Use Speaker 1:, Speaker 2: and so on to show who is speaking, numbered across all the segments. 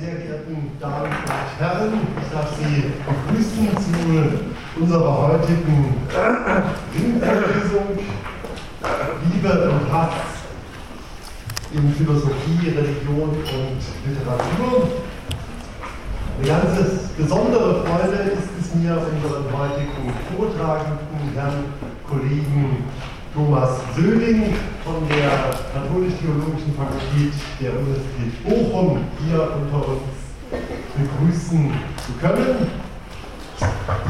Speaker 1: sehr geehrten Damen und Herren, ich darf Sie begrüßen zu unserer heutigen Ringvorlesung Liebe und Hass in Philosophie, Religion und Literatur. Eine ganz besondere Freude ist es mir, unseren heutigen Vortragenden, Herrn Kollegen Thomas Söding von der Katholisch-Theologischen Fakultät der Universität Bochum hier unter uns begrüßen zu können.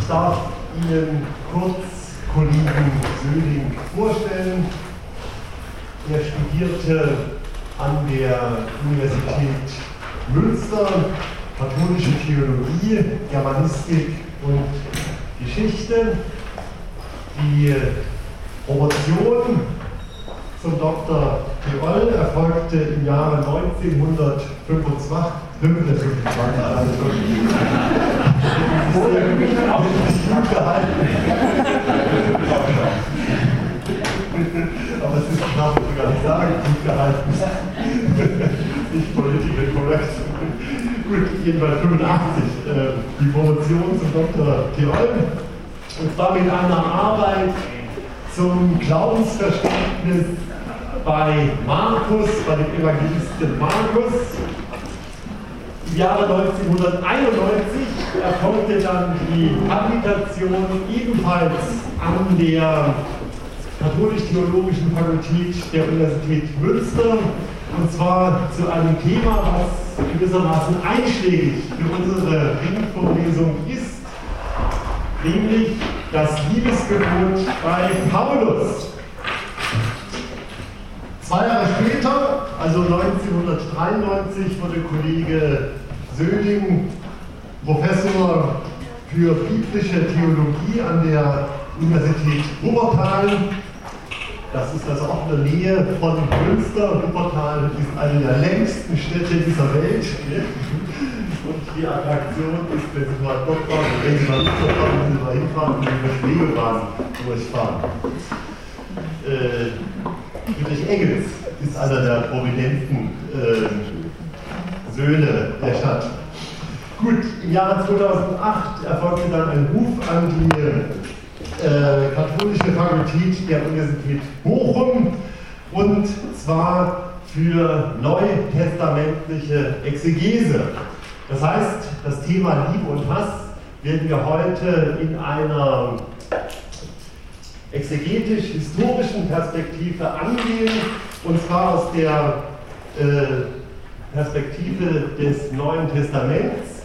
Speaker 1: Ich darf Ihnen kurz Kollegen Söding vorstellen. Er studierte an der Universität Münster katholische Theologie, Germanistik und Geschichte. Die Promotion zum Dr. Tirol erfolgte im Jahre 1925. Aber es ist knapp, ich gar nicht sagen, gut gehalten. nicht political correct. Gut, jedenfalls 85. Äh, die Promotion zum Dr. Tirol. Und zwar mit einer Arbeit zum Glaubensverständnis bei Markus, bei dem Evangelisten Markus. Im Jahre 1991 erfolgte dann die Habilitation ebenfalls an der Katholisch-Theologischen Fakultät der Universität Münster und zwar zu einem Thema, was gewissermaßen einschlägig für unsere Ringvorlesung ist, nämlich das Liebesgebot bei Paulus. Zwei Jahre später, also 1993, wurde Kollege Söding Professor für biblische Theologie an der Universität Wuppertal. Das ist also auch in der Nähe von Münster. Wuppertal ist eine der längsten Städte dieser Welt. Und die Attraktion ist, wenn Sie mal dort fahren, wenn Sie mal dort fahren, wenn Sie mal hinfahren und über Schwebebahn durchfahren. Äh, Friedrich Engels ist einer der prominenten äh, Söhne der Stadt. Gut, im Jahre 2008 erfolgte dann ein Ruf an die äh, katholische Fakultät der Universität Bochum und zwar für neutestamentliche Exegese. Das heißt, das Thema Liebe und Hass werden wir heute in einer exegetisch-historischen Perspektive angehen, und zwar aus der äh, Perspektive des Neuen Testaments.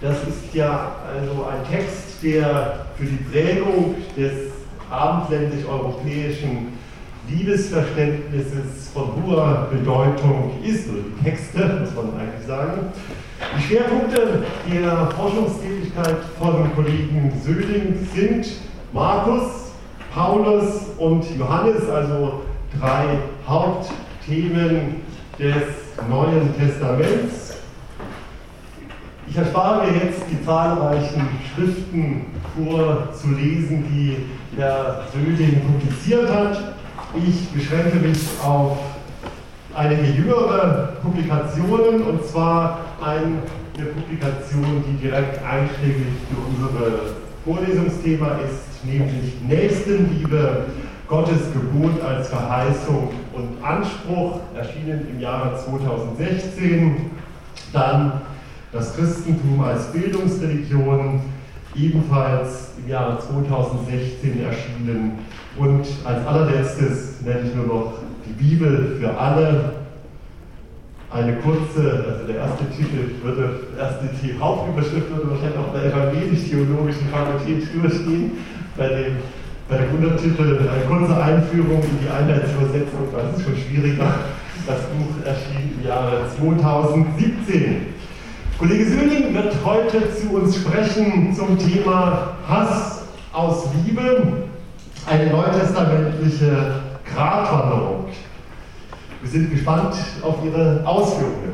Speaker 1: Das ist ja also ein Text, der für die Prägung des abendländisch-europäischen Liebesverständnisses von hoher Bedeutung ist, oder die Texte, muss man eigentlich sagen. Die Schwerpunkte der Forschungstätigkeit von Kollegen Söding sind Markus, Paulus und Johannes, also drei Hauptthemen des Neuen Testaments. Ich erspare mir jetzt die zahlreichen Schriften vorzulesen, die Herr Söding publiziert hat. Ich beschränke mich auf einige jüngere Publikationen und zwar eine Publikation, die direkt einschlägig für unser Vorlesungsthema ist, nämlich Nächstenliebe, Gottes Gebot als Verheißung und Anspruch, erschienen im Jahre 2016. Dann das Christentum als Bildungsreligion, ebenfalls im Jahre 2016 erschienen. Und als allerletztes nenne ich nur noch die Bibel für alle. Eine kurze, also der erste Titel würde, erste die Hauptüberschrift würde wahrscheinlich auch der evangelisch-theologischen Fakultät durchgehen. Bei dem, bei dem Untertitel eine kurze Einführung in die Einheitsübersetzung, das ist schon schwieriger. Das Buch erschien im Jahre 2017. Kollege Söhling wird heute zu uns sprechen zum Thema Hass aus Liebe, eine neutestamentliche Gratwanderung. Wir sind gespannt auf Ihre Ausführungen.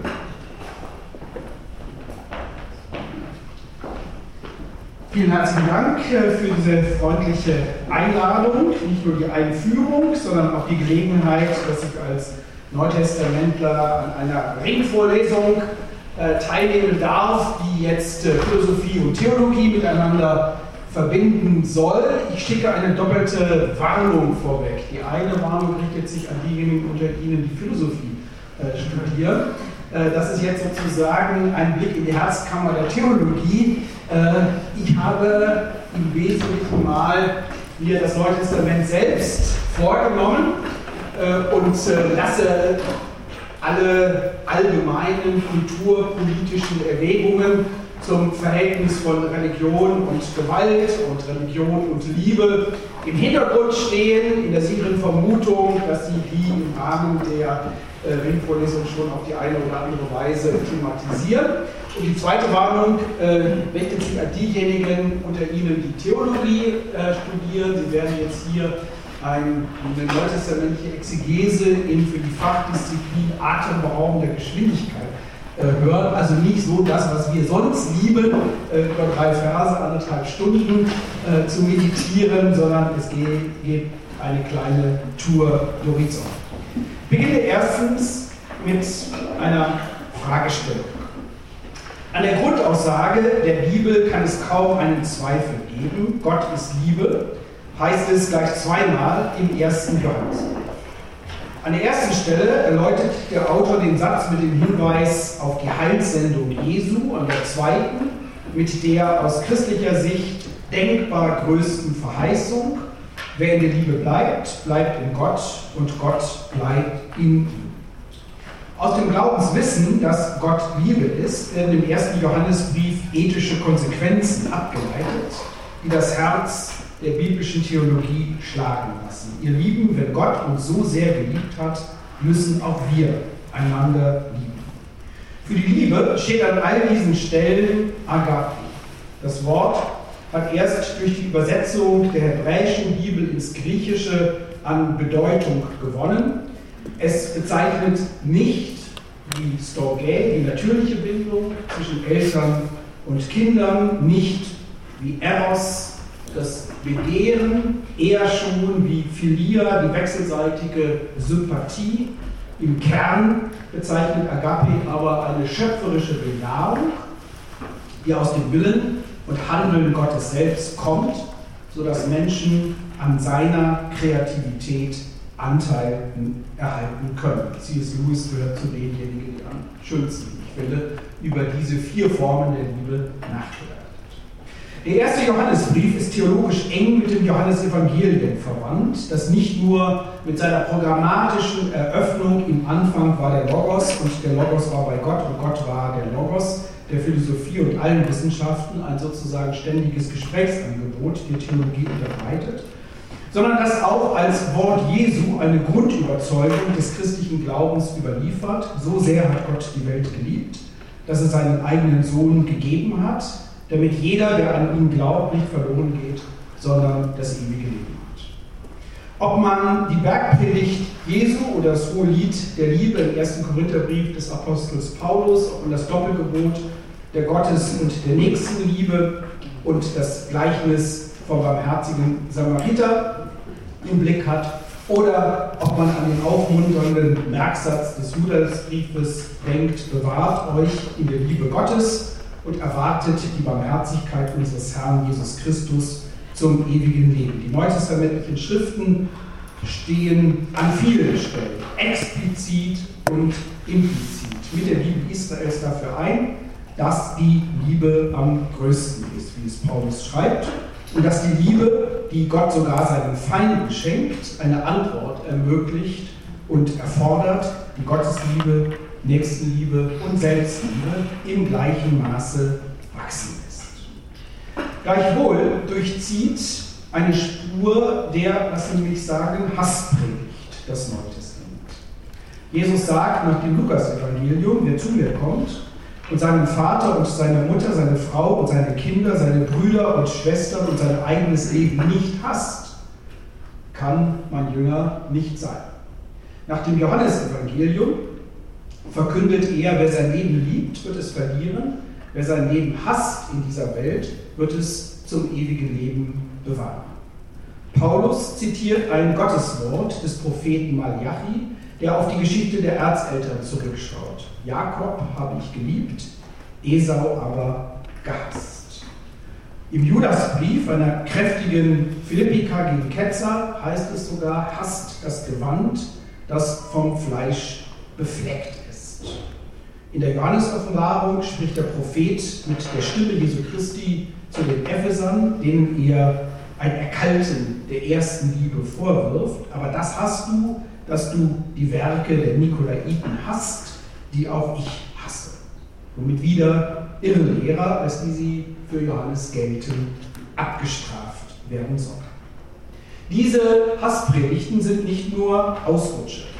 Speaker 2: Vielen herzlichen Dank äh, für diese freundliche Einladung, nicht nur die Einführung, sondern auch die Gelegenheit, dass ich als Neutestamentler an einer Ringvorlesung äh, teilnehmen darf, die jetzt äh, Philosophie und Theologie miteinander verbinden soll. Ich schicke eine doppelte Warnung vorweg. Die eine Warnung richtet sich an diejenigen unter Ihnen, die Philosophie äh, studieren. Äh, das ist jetzt sozusagen ein Blick in die Herzkammer der Theologie. Äh, ich habe im Wesentlichen mal mir das Neue Testament selbst vorgenommen äh, und lasse alle allgemeinen kulturpolitischen Erwägungen zum Verhältnis von Religion und Gewalt und Religion und Liebe im Hintergrund stehen, in der sicheren Vermutung, dass sie die im Rahmen der äh, Ringvorlesung schon auf die eine oder andere Weise thematisieren. Und die zweite Warnung äh, richtet sich an diejenigen unter Ihnen, die Theologie äh, studieren. Sie werden jetzt hier ein, eine neutestamentliche Exegese in für die Fachdisziplin atemberaubender Geschwindigkeit äh, hören. Also nicht so das, was wir sonst lieben, äh, über drei Verse, anderthalb Stunden äh, zu meditieren, sondern es geht, eine kleine Tour Horizont. Ich beginne erstens mit einer Fragestellung. An der Grundaussage der Bibel kann es kaum einen Zweifel geben. Gott ist Liebe, heißt es gleich zweimal im ersten Johannes. An der ersten Stelle erläutert der Autor den Satz mit dem Hinweis auf die Heilssendung Jesu, an der zweiten mit der aus christlicher Sicht denkbar größten Verheißung, Wer in der Liebe bleibt, bleibt in Gott und Gott bleibt in ihm. Aus dem Glaubenswissen, dass Gott Liebe ist, werden im ersten Johannesbrief ethische Konsequenzen abgeleitet, die das Herz der biblischen Theologie schlagen lassen. Ihr Lieben, wenn Gott uns so sehr geliebt hat, müssen auch wir einander lieben. Für die Liebe steht an all diesen Stellen Agape. Das Wort hat erst durch die Übersetzung der hebräischen Bibel ins Griechische an Bedeutung gewonnen. Es bezeichnet nicht die Storge, die natürliche Bindung zwischen Eltern und Kindern, nicht wie Eros, das Begehren, eher schon wie Philia, die wechselseitige Sympathie. Im Kern bezeichnet Agape aber eine schöpferische Bejahung, die aus dem Willen und Handeln Gottes selbst kommt, sodass Menschen an seiner Kreativität Anteil erhalten können. C.S. Lewis gehört zu denjenigen, die am schönsten, ich finde, über diese vier Formen der Liebe hat. Der erste Johannesbrief ist theologisch eng mit dem Johannesevangelium verwandt, das nicht nur mit seiner programmatischen Eröffnung im Anfang war der Logos und der Logos war bei Gott und Gott war der Logos, der Philosophie und allen Wissenschaften ein sozusagen ständiges Gesprächsangebot der Theologie unterbreitet, sondern das auch als Wort Jesu eine Grundüberzeugung des christlichen Glaubens überliefert. So sehr hat Gott die Welt geliebt, dass er seinen eigenen Sohn gegeben hat, damit jeder, der an ihn glaubt, nicht verloren geht, sondern das ewige Leben hat. Ob man die Bergpredigt Jesu oder das hohe Lied der Liebe im ersten Korintherbrief des Apostels Paulus, man das Doppelgebot der Gottes- und der Nächstenliebe und das Gleichnis vom barmherzigen Samariter im Blick hat oder ob man an den aufmunternden Merksatz des Judasbriefes denkt, bewahrt euch in der Liebe Gottes und erwartet die Barmherzigkeit unseres Herrn Jesus Christus zum ewigen Leben. Die neutestamentlichen Schriften stehen an vielen Stellen explizit und implizit mit der Liebe Israels dafür ein, dass die Liebe am größten ist, wie es Paulus schreibt, und dass die Liebe, die Gott sogar seinen Feinden schenkt, eine Antwort ermöglicht und erfordert, die Gottesliebe, Nächstenliebe und Selbstliebe im gleichen Maße wachsen lässt. Gleichwohl durchzieht eine Spur der, lassen Sie mich sagen, Hasspredigt das Neue Testament. Jesus sagt nach dem Lukas-Evangelium, wer zu mir kommt und seinen Vater und seine Mutter, seine Frau und seine Kinder, seine Brüder und Schwestern und sein eigenes Leben nicht hasst, kann mein Jünger nicht sein. Nach dem Johannesevangelium verkündet er, wer sein Leben liebt, wird es verlieren, wer sein Leben hasst in dieser Welt, wird es zum ewigen Leben bewahren. Paulus zitiert ein Gotteswort des Propheten Malachi, der auf die Geschichte der Erzeltern zurückschaut. Jakob habe ich geliebt, Esau aber gehasst. Im Judasbrief, einer kräftigen Philippika gegen Ketzer, heißt es sogar, hasst das Gewand, das vom Fleisch befleckt. In der Johannes-Offenbarung spricht der Prophet mit der Stimme Jesu Christi zu den Ephesern, denen er ein Erkalten der ersten Liebe vorwirft. Aber das hast du, dass du die Werke der Nikolaiten hast, die auch ich hasse. Womit wieder Irrlehrer, als die sie für Johannes gelten, abgestraft werden sollen. Diese Hasspredigten sind nicht nur Ausrutsche.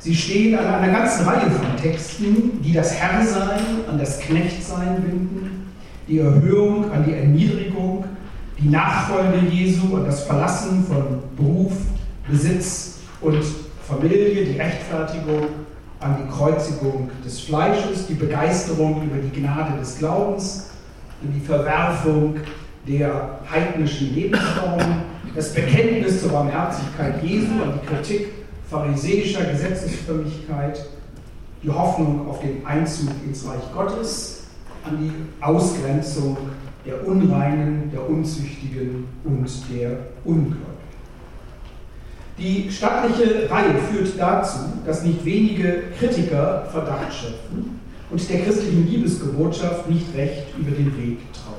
Speaker 2: Sie stehen an einer ganzen Reihe von Texten, die das Herrsein an das Knechtsein binden, die Erhöhung an die Erniedrigung, die Nachfolge Jesu an das Verlassen von Beruf, Besitz und Familie, die Rechtfertigung an die Kreuzigung des Fleisches, die Begeisterung über die Gnade des Glaubens, die Verwerfung der heidnischen Lebensformen, das Bekenntnis zur Barmherzigkeit Jesu, an die Kritik pharisäischer Gesetzesfrömmigkeit, die Hoffnung auf den Einzug ins Reich Gottes, an die Ausgrenzung der Unreinen, der Unzüchtigen und der Ungläubigen. Die stattliche Reihe führt dazu, dass nicht wenige Kritiker Verdacht schöpfen und der christlichen Liebesgebotschaft nicht recht über den Weg trauen.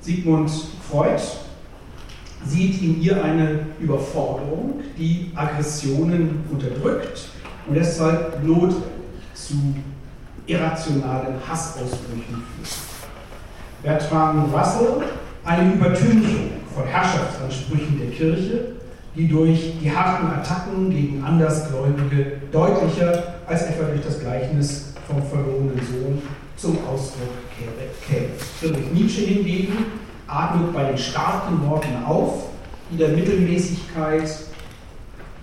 Speaker 2: Sigmund Freud sieht in ihr eine Überforderung, die Aggressionen unterdrückt und deshalb notwendig zu irrationalen Hassausbrüchen führt. Bertrand Russell eine Übertünchung von Herrschaftsansprüchen der Kirche, die durch die harten Attacken gegen Andersgläubige deutlicher als etwa durch das Gleichnis vom verlorenen Sohn zum Ausdruck käme. Friedrich Nietzsche hingegen atmet bei den starken Worten auf, die der Mittelmäßigkeit,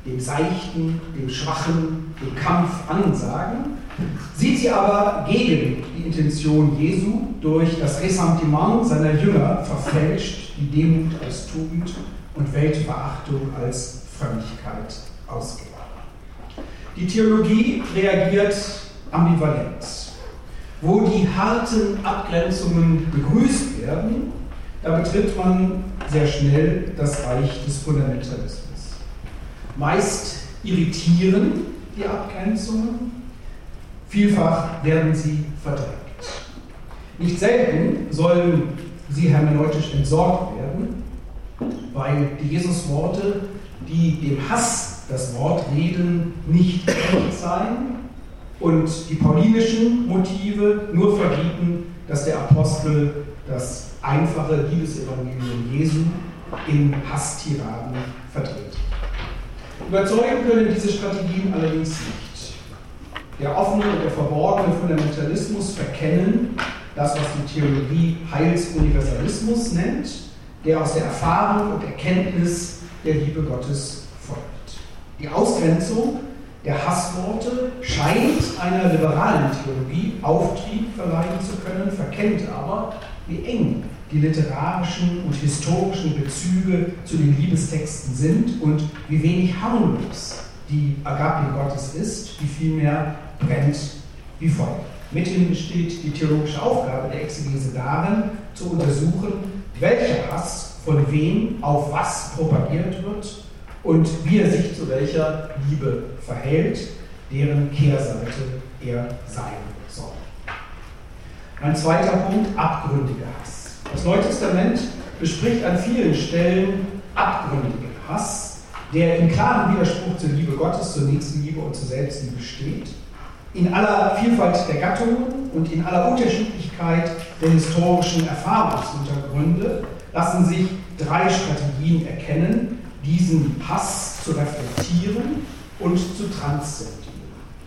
Speaker 2: dem Seichten, dem Schwachen, dem Kampf ansagen, sieht sie aber gegen die Intention Jesu durch das Ressentiment seiner Jünger verfälscht, die Demut als Tugend und Weltverachtung als Frömmigkeit ausgelagert. Die Theologie reagiert ambivalent. Wo die harten Abgrenzungen begrüßt werden, da betritt man sehr schnell das Reich des Fundamentalismus. Meist irritieren die Abgrenzungen, vielfach werden sie verdrängt. Nicht selten sollen sie hermeneutisch entsorgt werden, weil die Jesusworte, die dem Hass das Wort reden, nicht echt seien und die paulinischen Motive nur verbieten, dass der Apostel das einfache Liebesevangelium Jesu in Hasstiraden vertritt. Überzeugen können diese Strategien allerdings nicht. Der offene und der verborgene Fundamentalismus verkennen das, was die Theologie Heilsuniversalismus nennt, der aus der Erfahrung und Erkenntnis der Liebe Gottes folgt. Die Ausgrenzung der Hassworte scheint einer liberalen Theologie Auftrieb verleihen zu können, verkennt aber, wie eng die literarischen und historischen Bezüge zu den Liebestexten sind und wie wenig harmlos die Agape Gottes ist, die vielmehr brennt wie Feuer. Mithin besteht die theologische Aufgabe der Exegese darin, zu untersuchen, welcher Hass von wem auf was propagiert wird und wie er sich zu welcher Liebe verhält, deren Kehrseite er sein soll. Ein zweiter Punkt, abgründiger Hass. Das Neue Testament bespricht an vielen Stellen abgründigen Hass, der in klarem Widerspruch zur Liebe Gottes, zur Nächstenliebe und zur Selbstliebe steht. In aller Vielfalt der Gattungen und in aller Unterschiedlichkeit der historischen Erfahrungshintergründe lassen sich drei Strategien erkennen, diesen Hass zu reflektieren und zu transzendieren.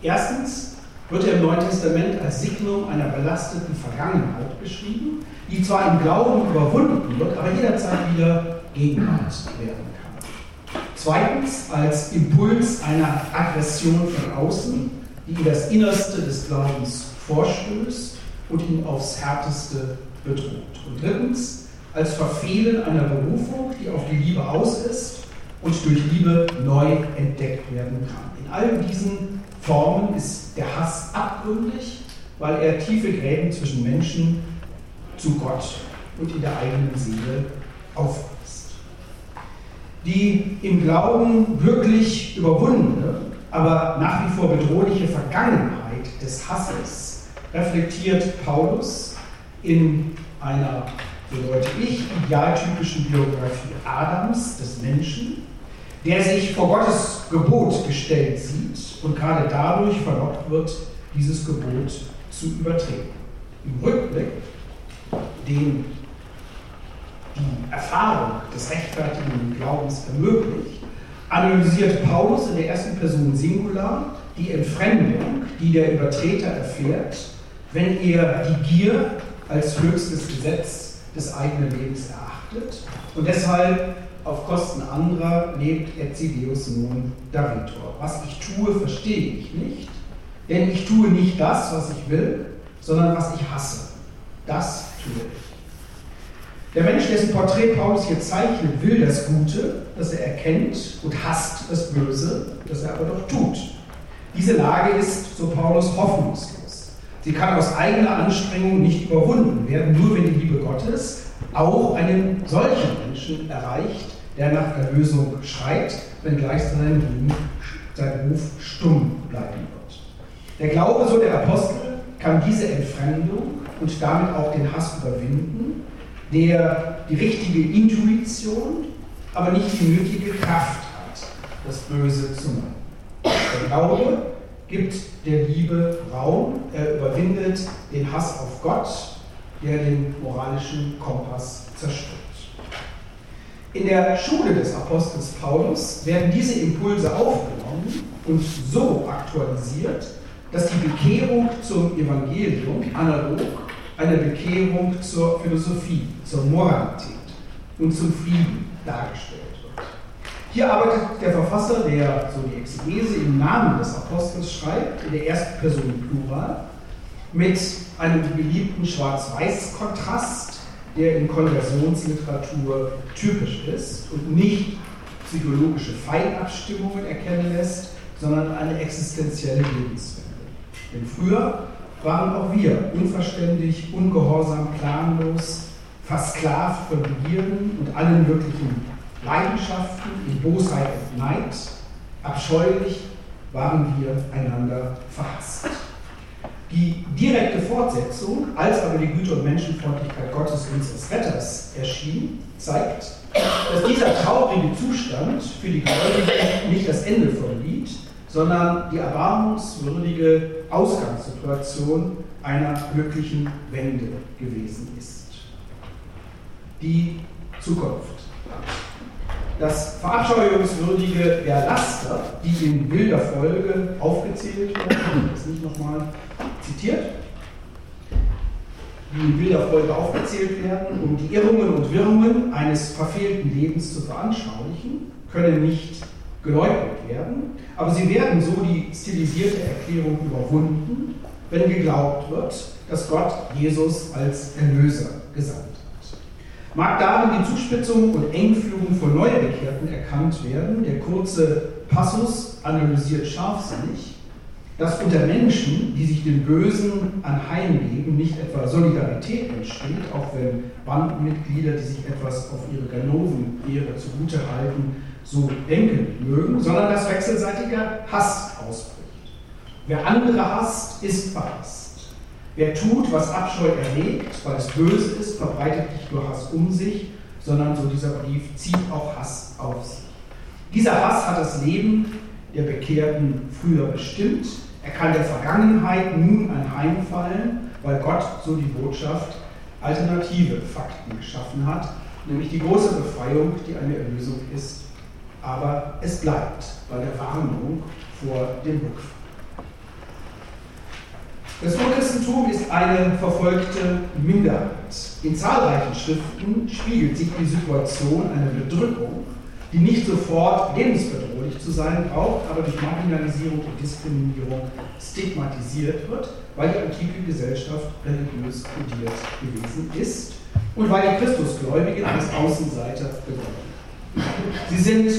Speaker 2: Erstens wird er im Neuen Testament als Signum einer belasteten Vergangenheit beschrieben, die zwar im Glauben überwunden wird, aber jederzeit wieder Gegenwart werden kann. Zweitens als Impuls einer Aggression von außen, die in das Innerste des Glaubens vorstößt und ihn aufs Härteste bedroht. Und drittens als Verfehlen einer Berufung, die auf die Liebe aus ist und durch Liebe neu entdeckt werden kann. In all diesen Formen ist der Hass abgründig, weil er tiefe Gräben zwischen Menschen zu Gott und in der eigenen Seele aufweist. Die im Glauben wirklich überwundene, aber nach wie vor bedrohliche Vergangenheit des Hasses reflektiert Paulus in einer, so deute ich, idealtypischen Biografie Adams, des Menschen, der sich vor Gottes Gebot gestellt sieht und gerade dadurch verlockt wird, dieses Gebot zu übertreten. Im Rückblick, den die Erfahrung des rechtfertigen Glaubens ermöglicht, analysiert Paulus in der ersten Person Singular die Entfremdung, die der Übertreter erfährt, wenn er die Gier als höchstes Gesetz des eigenen Lebens erachtet und deshalb auf Kosten anderer lebt Etzideus nun Davitor. Was ich tue, verstehe ich nicht, denn ich tue nicht das, was ich will, sondern was ich hasse. Das tue ich. Der Mensch, dessen Porträt Paulus hier zeichnet, will das Gute, das er erkennt, und hasst das Böse, das er aber doch tut. Diese Lage ist, so Paulus, hoffnungslos. Sie kann aus eigener Anstrengung nicht überwunden werden, nur wenn die Liebe Gottes auch einen solchen Menschen erreicht, der nach Erlösung schreit, wenngleich sein, sein Ruf stumm bleiben wird. Der Glaube, so der Apostel, kann diese Entfremdung und damit auch den Hass überwinden, der die richtige Intuition, aber nicht die nötige Kraft hat, das Böse zu machen. Der Glaube gibt der Liebe Raum, er überwindet den Hass auf Gott, der den moralischen Kompass zerstört. In der Schule des Apostels Paulus werden diese Impulse aufgenommen und so aktualisiert, dass die Bekehrung zum Evangelium analog eine Bekehrung zur Philosophie, zur Moralität und zum Frieden dargestellt wird. Hier arbeitet der Verfasser, der so die Exegese im Namen des Apostels schreibt, in der ersten Person Plural, mit einem beliebten Schwarz-Weiß-Kontrast, der in Konversionsliteratur typisch ist und nicht psychologische Feinabstimmungen erkennen lässt, sondern eine existenzielle Lebenswende. Denn früher waren auch wir unverständlich, ungehorsam, planlos, versklavt von Begierden und allen möglichen Leidenschaften, in Bosheit und Neid. Abscheulich waren wir einander verhasst. Die direkte Fortsetzung, als aber die Güte und Menschenfreundlichkeit Gottes unseres Retters erschien, zeigt, dass dieser traurige Zustand für die Gläubigen nicht das Ende vom Lied, sondern die erbarmungswürdige Ausgangssituation einer glücklichen Wende gewesen ist. Die Zukunft. Das verabscheuungswürdige der Laster, die in wilder Folge aufgezählt werden, das nicht nochmal zitiert, die in wilder Folge aufgezählt werden, um die Irrungen und Wirrungen eines verfehlten Lebens zu veranschaulichen, können nicht geleugnet werden, aber sie werden so die stilisierte Erklärung überwunden, wenn geglaubt wird, dass Gott Jesus als Erlöser gesandt. Mag darin die Zuspitzung und Engführung von Neubekehrten erkannt werden, der kurze Passus analysiert scharfsinnig, dass unter Menschen, die sich dem Bösen anheimgeben, nicht etwa Solidarität entsteht, auch wenn Bandenmitglieder, die sich etwas auf ihre Ganoven-Ehre zugute halten, so denken mögen, sondern dass wechselseitiger Hass ausbricht. Wer andere hasst, ist verhasst. Wer tut, was Abscheu erregt, weil es böse ist, verbreitet nicht nur Hass um sich, sondern, so dieser Brief, zieht auch Hass auf sich. Dieser Hass hat das Leben der Bekehrten früher bestimmt. Er kann der Vergangenheit nun anheimfallen, weil Gott so die Botschaft alternative Fakten geschaffen hat, nämlich die große Befreiung, die eine Erlösung ist aber es bleibt bei der Warnung vor dem Rückfall. Das Urchristentum ist eine verfolgte Minderheit. In zahlreichen Schriften spiegelt sich die Situation einer Bedrückung, die nicht sofort lebensbedrohlich zu sein braucht, aber durch Marginalisierung und Diskriminierung stigmatisiert wird, weil die antike Gesellschaft religiös kodiert gewesen ist und weil die Christusgläubigen als Außenseiter begonnen Sie sind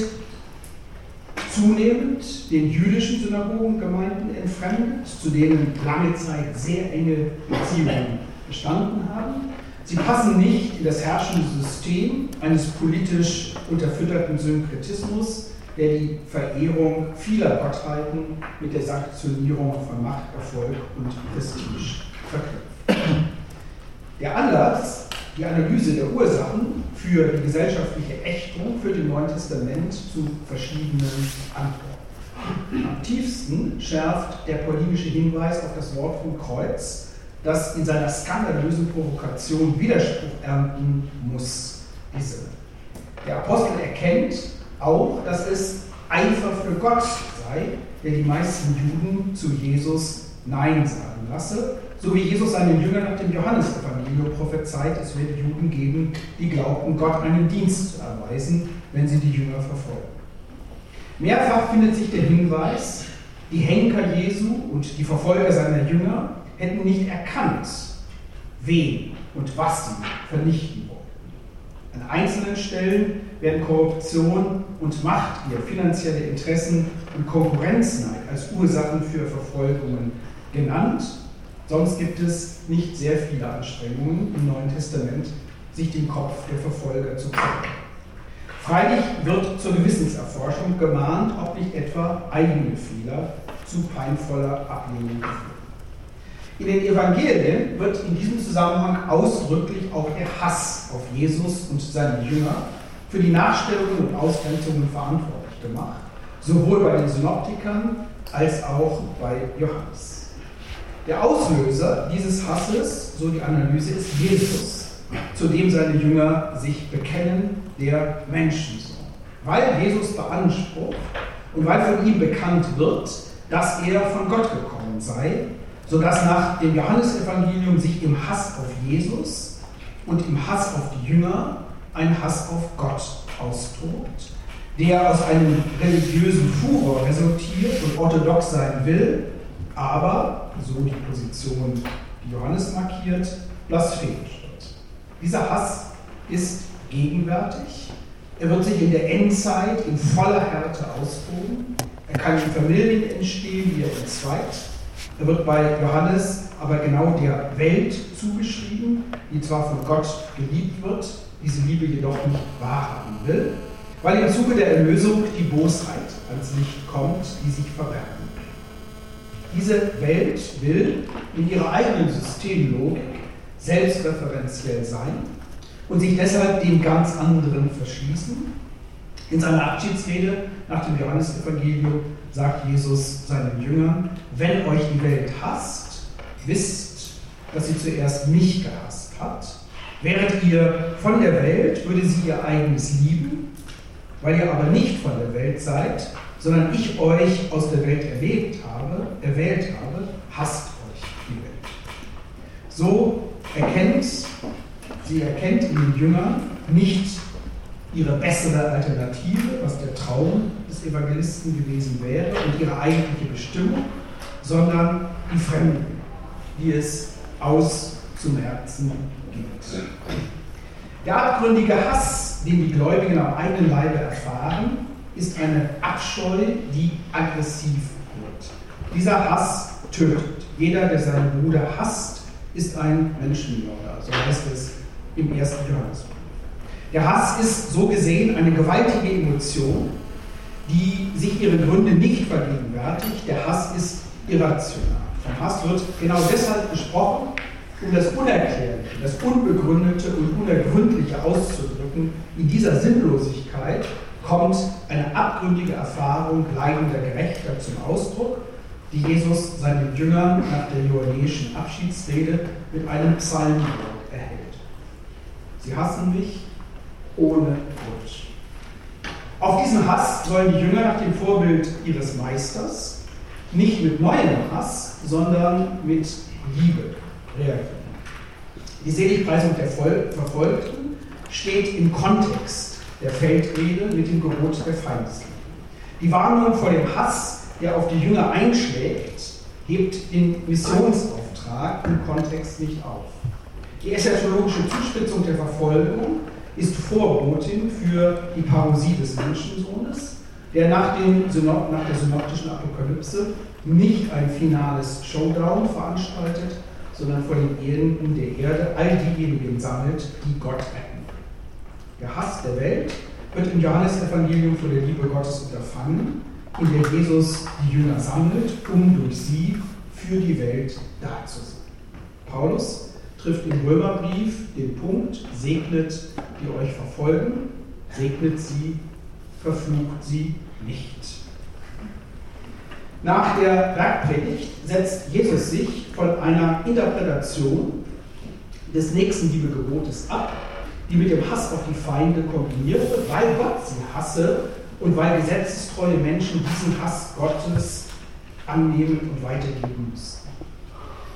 Speaker 2: zunehmend den jüdischen Synagogengemeinden entfremdet, zu denen lange Zeit sehr enge Beziehungen bestanden haben. Sie passen nicht in das herrschende System eines politisch unterfütterten Synkretismus, der die Verehrung vieler Gottheiten mit der Sanktionierung von Macht, Erfolg und Prestige verknüpft. Der Anlass, die Analyse der Ursachen für die gesellschaftliche Ächtung führt im Neuen Testament zu verschiedenen Antworten. Am tiefsten schärft der paulinische Hinweis auf das Wort vom Kreuz, das in seiner skandalösen Provokation Widerspruch ernten muss. Diese. Der Apostel erkennt auch, dass es Eifer für Gott sei, der die meisten Juden zu Jesus Nein sagen lasse, so wie Jesus seinen Jüngern nach dem Johannesevangelium prophezeit, es wird Juden geben, die glaubten, Gott einen Dienst zu erweisen, wenn sie die Jünger verfolgen. Mehrfach findet sich der Hinweis, die Henker Jesu und die Verfolger seiner Jünger hätten nicht erkannt, wen und was sie vernichten wollten. An einzelnen Stellen werden Korruption und Machtgier, finanzielle Interessen und Konkurrenzneid als Ursachen für Verfolgungen genannt. Sonst gibt es nicht sehr viele Anstrengungen im Neuen Testament, sich den Kopf der Verfolger zu zeigen. Freilich wird zur Gewissenserforschung gemahnt, ob nicht etwa eigene Fehler zu peinvoller Ablehnung führen. In den Evangelien wird in diesem Zusammenhang ausdrücklich auch der Hass auf Jesus und seine Jünger für die Nachstellungen und Ausgrenzungen verantwortlich gemacht, sowohl bei den Synoptikern als auch bei Johannes. Der Auslöser dieses Hasses, so die Analyse, ist Jesus, zu dem seine Jünger sich bekennen, der Menschensohn. Weil Jesus beansprucht und weil von ihm bekannt wird, dass er von Gott gekommen sei, sodass nach dem Johannesevangelium sich im Hass auf Jesus und im Hass auf die Jünger ein Hass auf Gott austobt, der aus einem religiösen Furor resultiert und orthodox sein will, aber, so die Position, die Johannes markiert, blasphemisch wird. Dieser Hass ist gegenwärtig. Er wird sich in der Endzeit in voller Härte austoben. Er kann in Familien entstehen, wie er entzweit. Er wird bei Johannes aber genau der Welt zugeschrieben, die zwar von Gott geliebt wird, diese Liebe jedoch nicht wahrhaben will, weil im Zuge der Erlösung die Bosheit ans Licht kommt, die sich verbergen. Diese Welt will in ihrer eigenen Systemlogik selbstreferenziell sein und sich deshalb dem ganz anderen verschließen. In seiner Abschiedsrede nach dem Johannesevangelium sagt Jesus seinen Jüngern, wenn euch die Welt hasst, wisst, dass sie zuerst mich gehasst hat. Wäret ihr von der Welt, würde sie ihr eigenes lieben. Weil ihr aber nicht von der Welt seid, sondern ich euch aus der Welt erlebt habe, erwählt habe, hasst euch die Welt. So erkennt, sie erkennt in den Jüngern nicht ihre bessere Alternative, was der Traum des Evangelisten gewesen wäre und ihre eigentliche Bestimmung, sondern die Fremden, die es auszumerzen gibt. Der abgründige Hass, den die Gläubigen am eigenen Leibe erfahren, ist eine Abscheu, die aggressiv wird. Dieser Hass tötet. Jeder, der seinen Bruder hasst, ist ein Menschenmörder, so heißt es im ersten Johannesbrief. Der Hass ist so gesehen eine gewaltige Emotion, die sich ihre Gründe nicht vergegenwärtigt. Der Hass ist irrational. Vom Hass wird genau deshalb gesprochen, um das Unerklärliche, das Unbegründete und Unergründliche auszudrücken. In dieser Sinnlosigkeit kommt eine abgründige Erfahrung leidender Gerechter zum Ausdruck, die Jesus seinen Jüngern nach der johannäischen Abschiedsrede mit einem Psalmwort erhält. Sie hassen mich, ohne Grund. Auf diesen Hass sollen die Jünger nach dem Vorbild ihres Meisters nicht mit neuem Hass, sondern mit Liebe reagieren. Die Seligpreisung der Verfolgten steht im Kontext der Feldrede mit dem Gebot der Feindesliebe. Die Warnung vor dem Hass, der auf die Jünger einschlägt, hebt den Missionsauftrag im Kontext nicht auf. Die eschatologische Zuspitzung der Verfolgung ist Vorbotin für die Parousie des Menschensohnes, der nach, den, nach der synoptischen Apokalypse nicht ein finales Showdown veranstaltet, sondern vor den Enden der Erde all diejenigen sammelt, die Gott retten. Der Hass der Welt wird im Johannesevangelium von der Liebe Gottes unterfangen, in der Jesus die Jünger sammelt, um durch sie für die Welt da zu sein. Paulus trifft im Römerbrief den Punkt, segnet die euch verfolgen, segnet sie, verflucht sie nicht. Nach der Bergpredigt setzt Jesus sich von einer Interpretation des nächsten Liebegebotes ab, die mit dem Hass auf die Feinde kombiniert wird, weil Gott sie hasse und weil gesetzestreue Menschen diesen Hass Gottes annehmen und weitergeben müssen.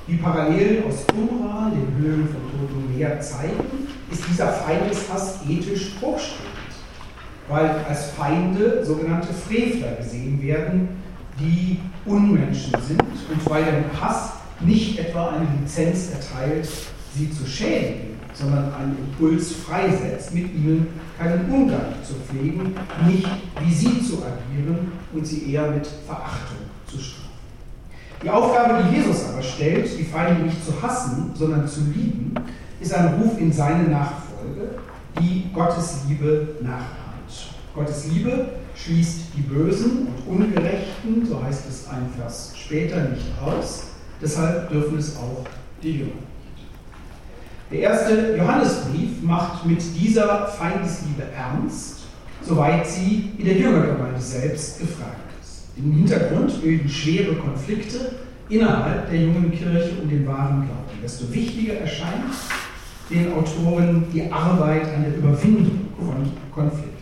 Speaker 2: Wie Parallelen aus Qumran, den Höhlen von Tod und Meer, zeigen, ist dieser Feindeshass ethisch hochstehend, weil als Feinde sogenannte Frevler gesehen werden, die Unmenschen sind und weil der Hass nicht etwa eine Lizenz erteilt, sie zu schädigen, sondern einen Impuls freisetzt, mit ihnen keinen Umgang zu pflegen, nicht wie sie zu agieren und sie eher mit Verachtung zu strafen. Die Aufgabe, die Jesus aber stellt, die Feinde nicht zu hassen, sondern zu lieben, ist ein Ruf in seine Nachfolge, die Gottes Liebe nachahmt. Gottes Liebe schließt die Bösen und Ungerechten, so heißt es ein Vers später, nicht aus. Deshalb dürfen es auch die Jünger. Der erste Johannesbrief macht mit dieser Feindesliebe ernst, soweit sie in der Jüngergemeinde selbst gefragt ist. Im Hintergrund bilden schwere Konflikte innerhalb der jungen Kirche um den wahren Glauben. Desto wichtiger erscheint den Autoren die Arbeit an der Überwindung von Konflikten.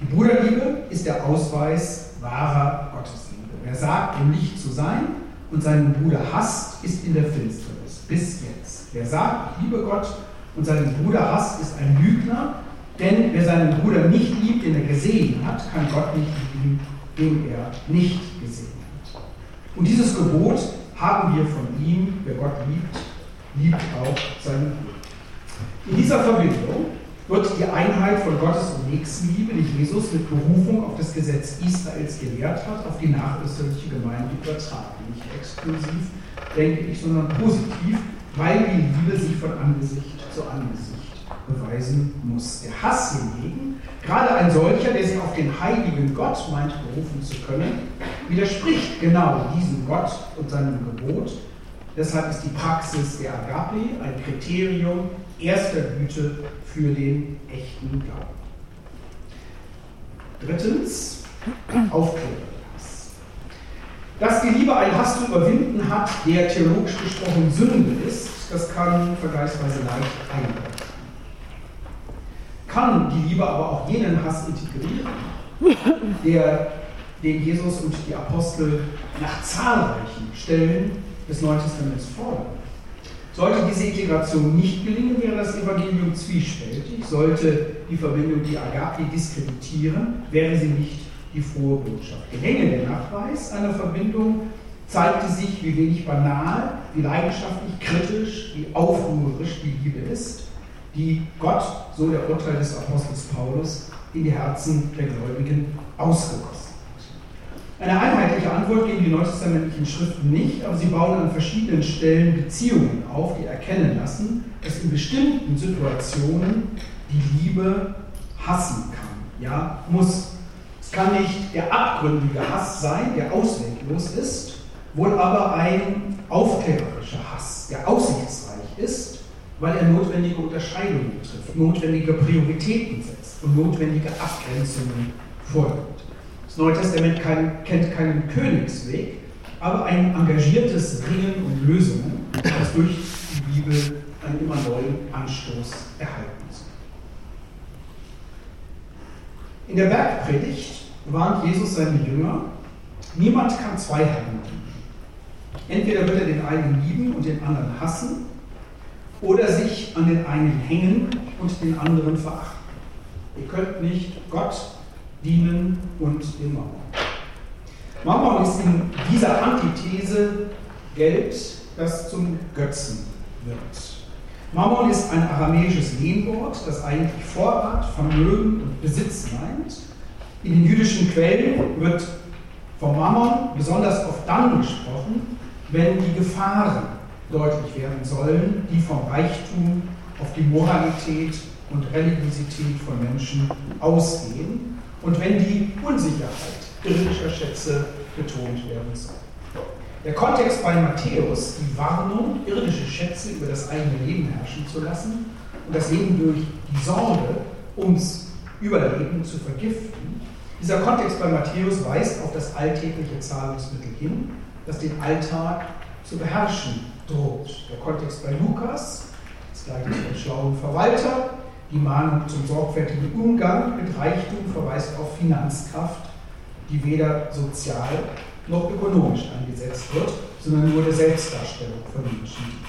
Speaker 2: Die Bruderliebe ist der Ausweis wahrer Gottesliebe. Wer sagt, im Licht zu sein und seinen Bruder hasst, ist in der Finsternis. Bis jetzt. Wer sagt, ich liebe Gott und seinen Bruder hasst, ist ein Lügner. Denn wer seinen Bruder nicht liebt, den er gesehen hat, kann Gott nicht lieben, den er nicht gesehen hat. Und dieses Gebot haben wir von ihm, wer Gott liebt, liebt auch seinen Bruder. In dieser Verbindung wird die Einheit von Gottes und Nächstenliebe, die Jesus mit Berufung auf das Gesetz Israels gelehrt hat, auf die nachösterliche Gemeinde übertragen. Nicht exklusiv, denke ich, sondern positiv, weil die Liebe sich von Angesicht zu Angesicht beweisen muss. Der Hass hingegen, gerade ein solcher, der sich auf den heiligen Gott meint berufen zu können, widerspricht genau diesem Gott und seinem Gebot. Deshalb ist die Praxis der Agape ein Kriterium erster Güte für den echten Glauben. Drittens, Aufklärungshass. Dass die Liebe einen Hass zu überwinden hat, der theologisch gesprochen Sünde ist, das kann vergleichsweise leicht einleuchten. Kann die Liebe aber auch jenen Hass integrieren, der, den Jesus und die Apostel nach zahlreichen Stellen des Neuen Testaments fordern? Sollte diese Integration nicht gelingen, wäre das Evangelium zwiespältig. Sollte die Verbindung die Agape diskreditieren, wäre sie nicht die frohe Botschaft. Gelänge der Nachweis einer Verbindung zeigte sich, wie wenig banal, wie leidenschaftlich, kritisch, wie aufrührerisch die Liebe ist, die Gott, so der Urteil des Apostels Paulus, in die Herzen der Gläubigen ausgegossen eine einheitliche Antwort geben die neutestamentlichen Schriften nicht, aber sie bauen an verschiedenen Stellen Beziehungen auf, die erkennen lassen, dass in bestimmten Situationen die Liebe hassen kann. Ja, muss. Es kann nicht der abgründige Hass sein, der ausweglos ist, wohl aber ein aufklärerischer Hass, der aussichtsreich ist, weil er notwendige Unterscheidungen trifft, notwendige Prioritäten setzt und notwendige Abgrenzungen vornimmt. Das Neue Testament kein, kennt keinen Königsweg, aber ein engagiertes Ringen und Lösungen, das durch die Bibel einen immer neuen Anstoß erhalten soll. In der Bergpredigt warnt Jesus seine Jünger, niemand kann zwei Herren dienen. Entweder wird er den einen lieben und den anderen hassen, oder sich an den einen hängen und den anderen verachten. Ihr könnt nicht Gott dienen und den Mammon. Mammon ist in dieser Antithese Geld, das zum Götzen wird. Mammon ist ein aramäisches Lehnwort, das eigentlich Vorrat, Vermögen und Besitz meint, In den jüdischen Quellen wird vom Mammon besonders oft dann gesprochen, wenn die Gefahren deutlich werden sollen, die vom Reichtum auf die Moralität und Religiosität von Menschen ausgehen und wenn die Unsicherheit irdischer Schätze betont werden soll. Der Kontext bei Matthäus, die Warnung, irdische Schätze über das eigene Leben herrschen zu lassen und das Leben durch die Sorge ums Überleben zu vergiften. Dieser Kontext bei Matthäus weist auf das alltägliche Zahlungsmittel hin, das den Alltag zu beherrschen droht. Der Kontext bei Lukas, das gleiche zum schlauen Verwalter, die Mahnung zum sorgfältigen Umgang mit Reichtum verweist auf Finanzkraft, die weder sozial noch ökonomisch eingesetzt wird, sondern nur der Selbstdarstellung von Menschen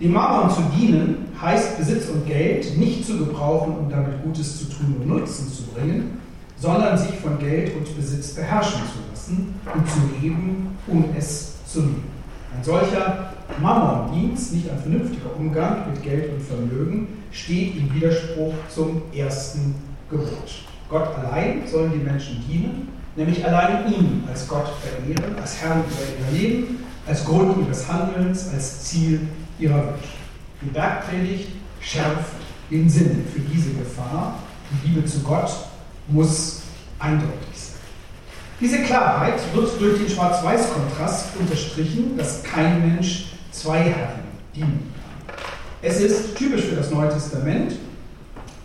Speaker 2: Dem Mammon zu dienen heißt Besitz und Geld nicht zu gebrauchen, um damit Gutes zu tun und Nutzen zu bringen, sondern sich von Geld und Besitz beherrschen zu lassen und zu leben, um es zu lieben. Ein solcher Mammon-Dienst, nicht ein vernünftiger Umgang mit Geld und Vermögen, steht im Widerspruch zum ersten Gebot. Gott allein sollen die Menschen dienen, nämlich allein ihn als Gott verehren, als Herrn über ihr Leben, als Grund ihres Handelns, als Ziel ihrer Wünsche. Die Bergpredigt schärft den Sinn für diese Gefahr. Die Liebe zu Gott muss eindeutig sein. Diese Klarheit wird durch den Schwarz-Weiß-Kontrast unterstrichen, dass kein Mensch zwei Herren dienen. Es ist typisch für das Neue Testament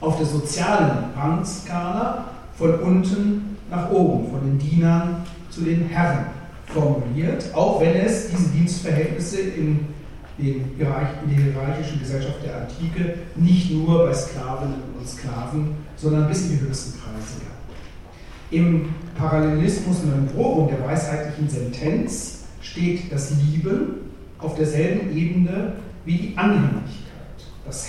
Speaker 2: auf der sozialen Rangskala von unten nach oben, von den Dienern zu den Herren formuliert, auch wenn es diese Dienstverhältnisse in, den, in der hierarchischen Gesellschaft der Antike nicht nur bei Sklavinnen und Sklaven, sondern bis in die höchsten Kreise gab. Im Parallelismus Membrorum der weisheitlichen Sentenz steht das Lieben auf derselben Ebene wie die Anhänglichkeit, das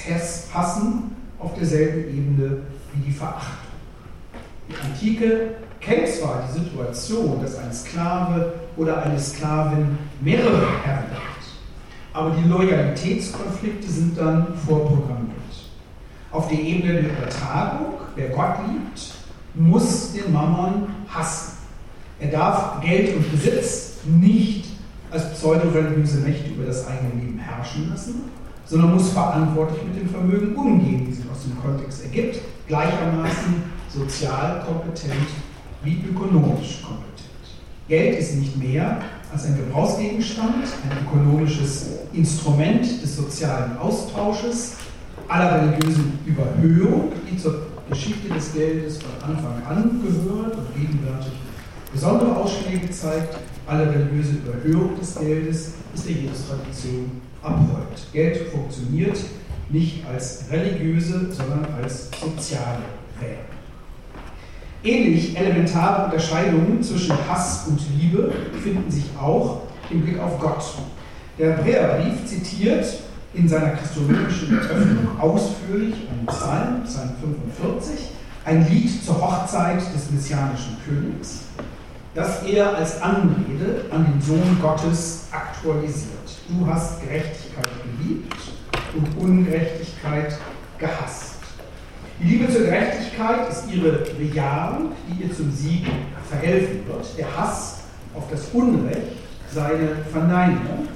Speaker 2: Hassen auf derselben Ebene wie die Verachtung. Die Antike kennt zwar die Situation, dass ein Sklave oder eine Sklavin mehrere Herren hat, aber die Loyalitätskonflikte sind dann vorprogrammiert. Auf der Ebene der Übertragung, wer Gott liebt, muss den Mammon hassen. Er darf Geld und Besitz nicht als pseudoreligiöse Mächte über das eigene Leben herrschen lassen, sondern muss verantwortlich mit dem Vermögen umgehen, wie sich aus dem Kontext ergibt, gleichermaßen sozial kompetent wie ökonomisch kompetent. Geld ist nicht mehr als ein Gebrauchsgegenstand, ein ökonomisches Instrument des sozialen Austausches, aller religiösen Überhöhung, die zur Geschichte des Geldes von Anfang an gehört und gegenwärtig besondere Ausschläge zeigt. Alle religiöse Überhöhung des Geldes ist der Jesustradition abheut. Geld funktioniert nicht als religiöse, sondern als soziale Währung. Ähnlich elementare Unterscheidungen zwischen Hass und Liebe finden sich auch im Blick auf Gott. Der Hebräerbrief zitiert in seiner christologischen Öffnung ausführlich einen Psalm, Psalm 45, ein Lied zur Hochzeit des messianischen Königs, das er als Anrede an den Sohn Gottes aktualisiert. Du hast Gerechtigkeit geliebt und Ungerechtigkeit gehasst. Die Liebe zur Gerechtigkeit ist ihre Bejahung, die ihr zum Sieg verhelfen wird. Der Hass auf das Unrecht seine Verneinung,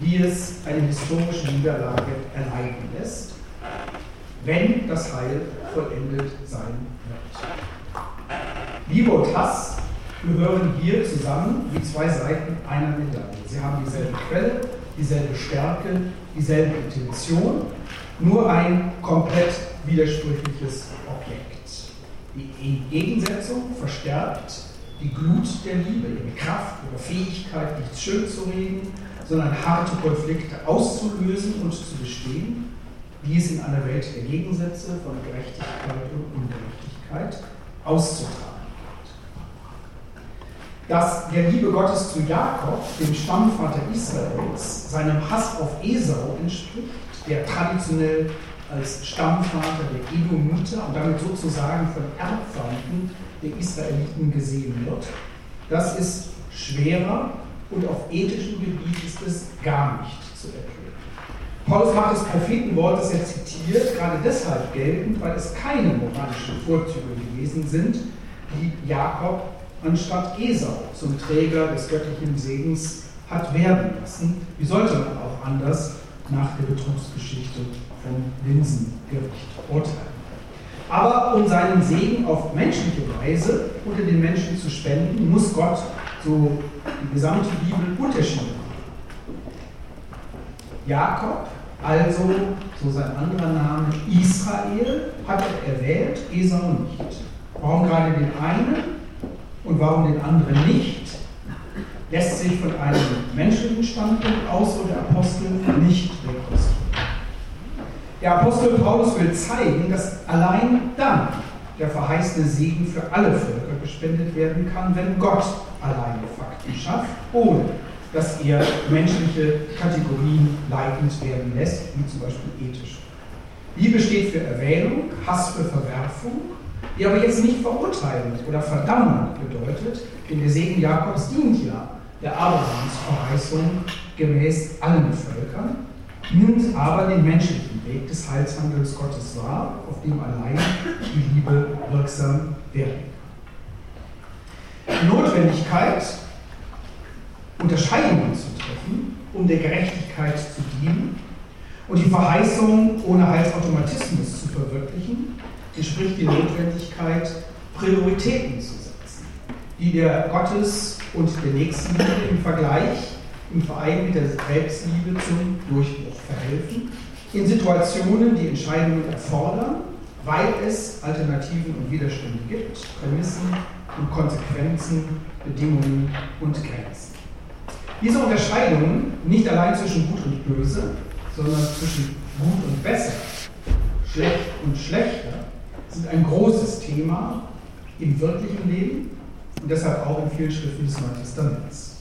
Speaker 2: die es eine historische Niederlage erleiden lässt, wenn das Heil vollendet sein wird. Liebe und Hass gehören hier zusammen wie zwei Seiten einer Medaille. Sie haben dieselbe Quelle, dieselbe Stärke, dieselbe Intention, nur ein komplett widersprüchliches Objekt. Die Gegensetzung verstärkt die Glut der Liebe, ihre Kraft, ihre Fähigkeit, nichts schön zu reden, sondern harte Konflikte auszulösen und zu bestehen, wie es in einer Welt der Gegensätze von Gerechtigkeit und Ungerechtigkeit auszutragen dass der Liebe Gottes zu Jakob, dem Stammvater Israels, seinem Hass auf Esau entspricht, der traditionell als Stammvater der Edomiter und damit sozusagen von Erbfeinden der Israeliten gesehen wird, das ist schwerer und auf ethischem Gebiet ist es gar nicht zu erklären. Paulus macht das Prophetenwort, das er zitiert, gerade deshalb geltend, weil es keine moralischen Vorzüge gewesen sind, die Jakob anstatt Esau zum Träger des göttlichen Segens hat werden lassen. Wie sollte man auch anders nach der Betrugsgeschichte von Linsengericht urteilen? Aber um seinen Segen auf menschliche Weise unter den Menschen zu spenden, muss Gott, so die gesamte Bibel, Unterschiede machen. Jakob, also so sein anderer Name Israel, hat er erwählt, Esau nicht. Warum gerade den einen und warum den anderen nicht, lässt sich von einem menschlichen Standpunkt aus und der Apostel nicht rekonstruieren. Der Apostel Paulus will zeigen, dass allein dann der verheißene Segen für alle Völker gespendet werden kann, wenn Gott alleine Fakten schafft, ohne dass er menschliche Kategorien leitend werden lässt, wie zum Beispiel ethisch. Liebe steht für Erwählung, Hass für Verwerfung, die aber jetzt nicht verurteilend oder verdammend bedeutet, denn der Segen Jakobs dient ja der Abrahamsverheißung gemäß allen Völkern, nimmt aber den menschlichen Weg des Heilshandels Gottes wahr, auf dem allein die Liebe wirksam werden kann. Die Notwendigkeit, Unterscheidungen zu treffen, um der Gerechtigkeit zu dienen und die Verheißung ohne Heilsautomatismus zu verwirklichen, entspricht die Notwendigkeit, Prioritäten zu setzen, die der Gottes- und der Nächstenliebe im Vergleich, im Verein mit der Selbstliebe zum Durchbruch verhelfen, in Situationen, die Entscheidungen erfordern, weil es Alternativen und Widerstände gibt, Prämissen und Konsequenzen, Bedingungen und Grenzen. Diese Unterscheidungen nicht allein zwischen Gut und Böse, sondern zwischen Gut und Besser, Schlecht und Schlechter, sind ein großes Thema im wirklichen Leben und deshalb auch in vielen Schriften des Neuen Testaments.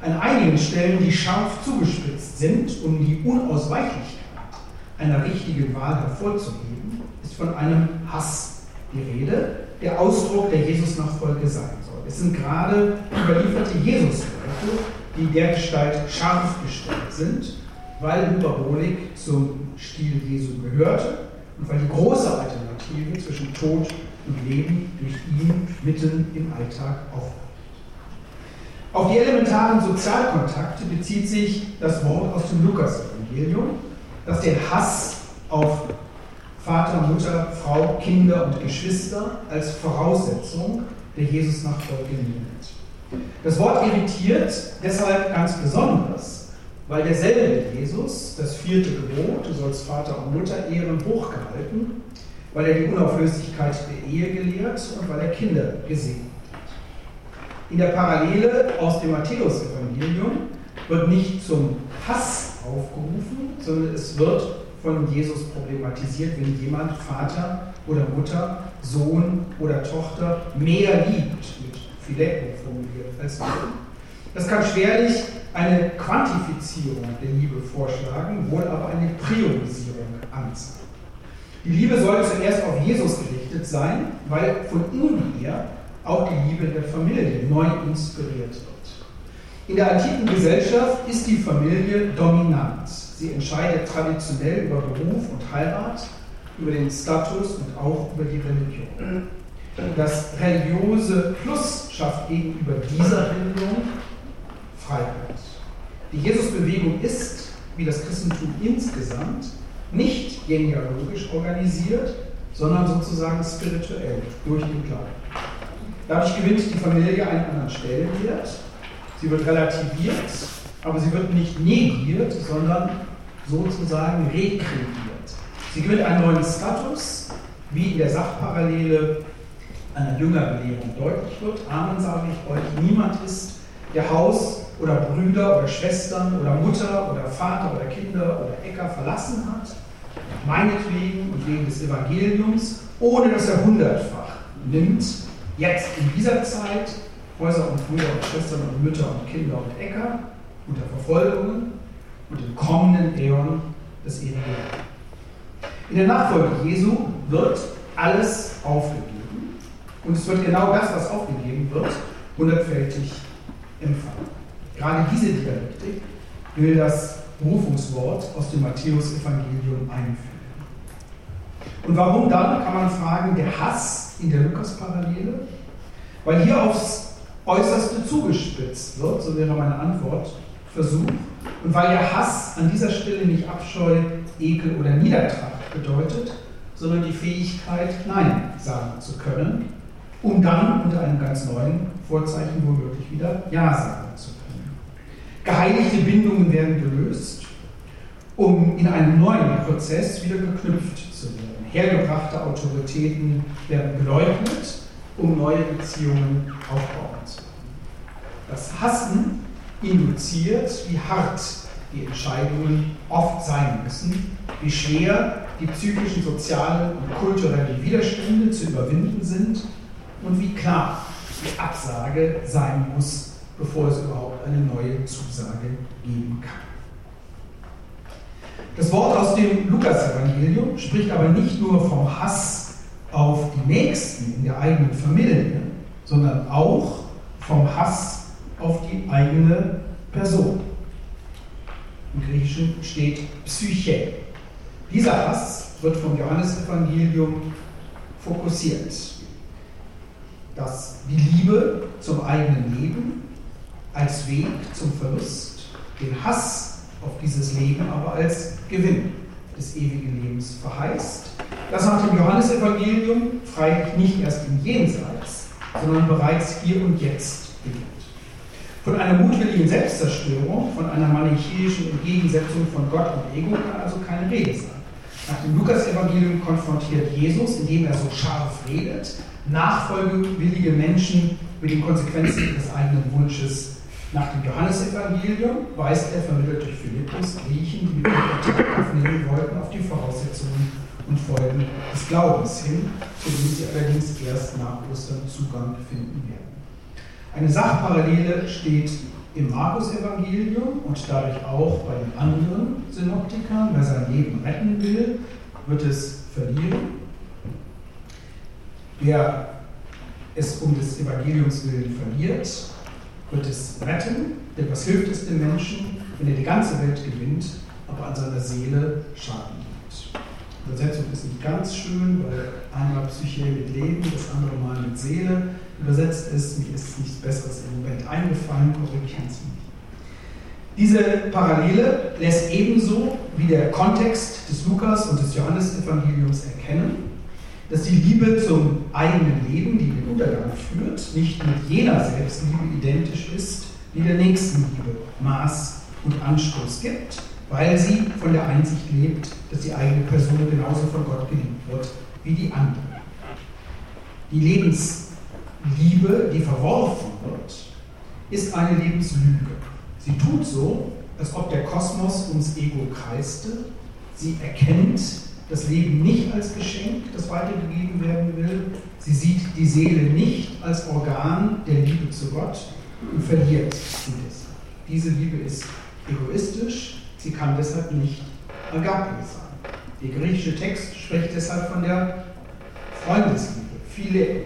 Speaker 2: An einigen Stellen, die scharf zugespitzt sind, um die Unausweichlichkeit einer richtigen Wahl hervorzuheben, ist von einem Hass die Rede, der Ausdruck der Jesus-Nachfolge sein soll. Es sind gerade überlieferte Jesus-Leute, die dergestalt scharf gestellt sind, weil Hyperbolik zum Stil Jesu gehörte und weil die große Alternative zwischen Tod und Leben durch ihn mitten im Alltag aufbaut. Auf die elementaren Sozialkontakte bezieht sich das Wort aus dem Lukas-Evangelium, das den Hass auf Vater, Mutter, Frau, Kinder und Geschwister als Voraussetzung der Jesus-Nachfolge nimmt. Das Wort irritiert deshalb ganz besonders, weil derselbe Jesus das vierte Gebot, du sollst Vater und Mutter ehren, hochgehalten, weil er die Unauflöslichkeit der Ehe gelehrt und weil er Kinder gesegnet hat. In der Parallele aus dem Matthäus-Evangelium wird nicht zum Hass aufgerufen, sondern es wird von Jesus problematisiert, wenn jemand Vater oder Mutter, Sohn oder Tochter mehr liebt, mit Philippo formuliert als wir. Das kann schwerlich eine Quantifizierung der Liebe vorschlagen, wohl aber eine Priorisierung anzeigen. Die Liebe soll zuerst auf Jesus gerichtet sein, weil von ihm her auch die Liebe der Familie neu inspiriert wird. In der antiken Gesellschaft ist die Familie dominant. Sie entscheidet traditionell über Beruf und Heirat, über den Status und auch über die Religion. Das religiöse Plus schafft gegenüber dieser Religion Freiheit. Die Jesusbewegung ist, wie das Christentum insgesamt, nicht genealogisch organisiert, sondern sozusagen spirituell durch den Glauben. Dadurch gewinnt die Familie einen anderen Stellenwert. Sie wird relativiert, aber sie wird nicht negiert, sondern sozusagen rekreiert. Sie gewinnt einen neuen Status, wie in der Sachparallele einer Jüngerbelehrung deutlich wird. Amen sage ich euch, niemand ist, der Haus oder Brüder oder Schwestern oder Mutter oder Vater oder Kinder oder Äcker verlassen hat, meinetwegen und wegen des Evangeliums, ohne dass er hundertfach nimmt, jetzt in dieser Zeit Häuser und Brüder und Schwestern und Mütter und Kinder und Äcker unter Verfolgungen und im kommenden Äon des ewigen In der Nachfolge Jesu wird alles aufgegeben und es wird genau das, was aufgegeben wird, hundertfältig empfangen. Gerade diese Dialektik will das Berufungswort aus dem Matthäus-Evangelium einführen. Und warum dann, kann man fragen, der Hass in der Lukas-Parallele Weil hier aufs Äußerste zugespitzt wird, so wäre meine Antwort, Versuch, und weil der Hass an dieser Stelle nicht Abscheu, Ekel oder Niedertracht bedeutet, sondern die Fähigkeit, Nein sagen zu können, um dann unter einem ganz neuen Vorzeichen womöglich wieder Ja sagen zu können. Geheiligte Bindungen werden gelöst, um in einem neuen Prozess wieder geknüpft zu werden. Hergebrachte Autoritäten werden geleugnet, um neue Beziehungen aufbauen zu können. Das Hassen induziert, wie hart die Entscheidungen oft sein müssen, wie schwer die psychischen, sozialen und kulturellen Widerstände zu überwinden sind und wie klar die Absage sein muss, bevor es überhaupt eine neue Zusage geben kann. Das Wort aus dem Lukas-Evangelium spricht aber nicht nur vom Hass auf die Nächsten in der eigenen Familie, sondern auch vom Hass auf die eigene Person. Im Griechischen steht Psyche. Dieser Hass wird vom Johannesevangelium fokussiert. Dass die Liebe zum eigenen Leben als Weg zum Verlust, den Hass auf dieses Leben aber als Gewinn des ewigen Lebens verheißt, das nach dem Johannesevangelium freilich nicht erst im Jenseits, sondern bereits hier und jetzt beginnt. Von einer mutwilligen Selbstzerstörung, von einer manichäischen Entgegensetzung von Gott und Ego kann also keine Rede sein. Nach dem Lukas-Evangelium konfrontiert Jesus, indem er so scharf redet, nachfolgewillige Menschen mit den Konsequenzen ihres eigenen Wunsches. Nach dem Johannesevangelium weist er, vermittelt durch Philippus, Griechen, die mit Kontakt aufnehmen wollten, auf die Voraussetzungen und Folgen des Glaubens hin, zu denen sie allerdings erst nach Ostern Zugang finden werden. Eine Sachparallele steht im Markus-Evangelium und dadurch auch bei den anderen Synoptikern. Wer sein Leben retten will, wird es verlieren. Wer es um des Evangeliums willen verliert, wird es retten. Denn was hilft es dem Menschen, wenn er die ganze Welt gewinnt, aber an seiner Seele Schaden nimmt? Die Übersetzung ist nicht ganz schön, weil einmal Psyche mit Leben, das andere Mal mit Seele übersetzt ist. Mir ist nichts Besseres im Moment eingefallen, korrigieren Sie mich. Diese Parallele lässt ebenso wie der Kontext des Lukas- und des Johannesevangeliums erkennen, dass die Liebe zum eigenen Leben, die den Untergang führt, nicht mit jener Selbstliebe identisch ist, die der Nächstenliebe Maß und Anstoß gibt, weil sie von der Einsicht lebt, dass die eigene Person genauso von Gott geliebt wird wie die andere. Die Lebens Liebe, die verworfen wird, ist eine Lebenslüge. Sie tut so, als ob der Kosmos ums Ego kreiste. Sie erkennt das Leben nicht als Geschenk, das weitergegeben werden will. Sie sieht die Seele nicht als Organ der Liebe zu Gott und verliert sie deshalb. Diese Liebe ist egoistisch, sie kann deshalb nicht Agape sein. Der griechische Text spricht deshalb von der Freundesliebe, Phileo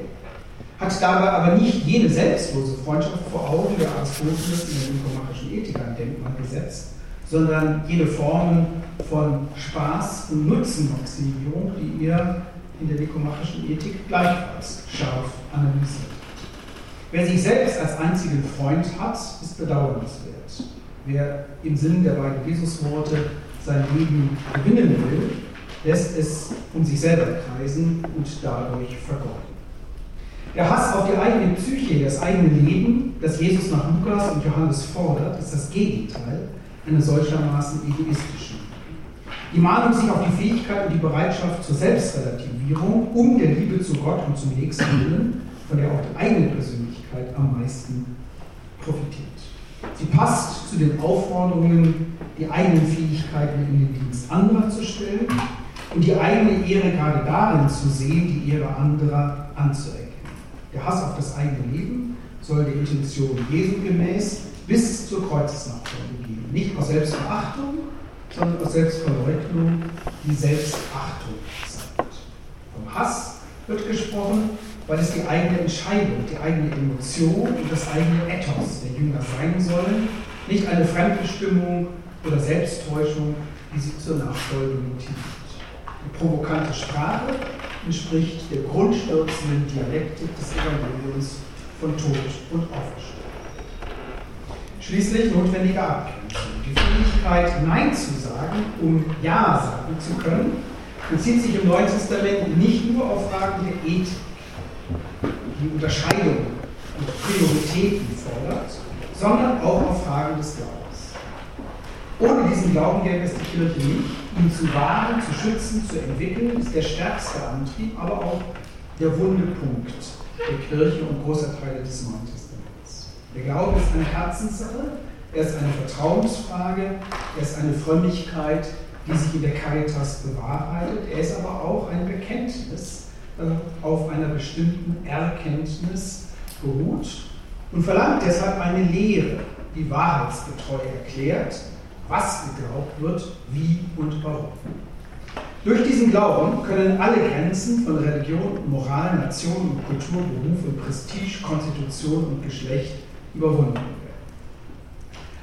Speaker 2: hat dabei aber nicht jene selbstlose Freundschaft vor Augen, der Aristoteles in der nikomachischen Ethik ein Denkmal gesetzt, sondern jene Formen von Spaß und Nutzenmaximierung, die er in der nikomachischen Ethik gleichfalls scharf analysiert. Wer sich selbst als einzigen Freund hat, ist bedauernswert. Wer im Sinn der beiden Jesusworte sein Leben gewinnen will, lässt es um sich selber kreisen und dadurch vergeuden. Der Hass auf die eigene Psyche, das eigene Leben, das Jesus nach Lukas und Johannes fordert, ist das Gegenteil einer solchermaßen egoistischen. Die Mahnung sich auf die Fähigkeit und die Bereitschaft zur Selbstrelativierung um der Liebe zu Gott und zum Nächsten willen, von der auch die eigene Persönlichkeit am meisten profitiert. Sie passt zu den Aufforderungen, die eigenen Fähigkeiten in den Dienst anderer zu stellen und die eigene Ehre gerade darin zu sehen, die Ehre anderer anzuerkennen. Der Hass auf das eigene Leben soll der Intention Jesu gemäß bis zur Kreuzesnachfolge. Nicht aus Selbstverachtung, sondern aus Selbstverleugnung, die Selbstachtung zeigt. Vom Hass wird gesprochen, weil es die eigene Entscheidung, die eigene Emotion und das eigene Ethos der Jünger sein sollen, nicht eine Fremdbestimmung oder Selbsttäuschung, die sie zur Nachfolge motiviert. Die provokante Sprache entspricht der grundstürzenden Dialektik des Evangeliums von Tod und Auferstehung. Schließlich notwendige Abgrenzung. Die Fähigkeit, Nein zu sagen, um Ja sagen zu können, bezieht sich im Neuen Testament nicht nur auf Fragen der Ethik, die Unterscheidung und Prioritäten fordert, sondern auch auf Fragen des Glaubens. Ohne diesen Glauben gäbe es die Kirche nicht. Ihn zu wahren, zu schützen, zu entwickeln, ist der stärkste Antrieb, aber auch der Wundepunkt der Kirche und großer Teile des Neuen. Der Glaube ist eine Herzenssache, er ist eine Vertrauensfrage, er ist eine Frömmigkeit, die sich in der Caritas bewahrheitet. Er ist aber auch ein Bekenntnis äh, auf einer bestimmten Erkenntnis beruht und verlangt deshalb eine Lehre, die wahrheitsgetreu erklärt, was geglaubt wird, wie und warum. Durch diesen Glauben können alle Grenzen von Religion, Moral, Nation und Kultur, Beruf und Prestige, Konstitution und Geschlecht überwunden werden.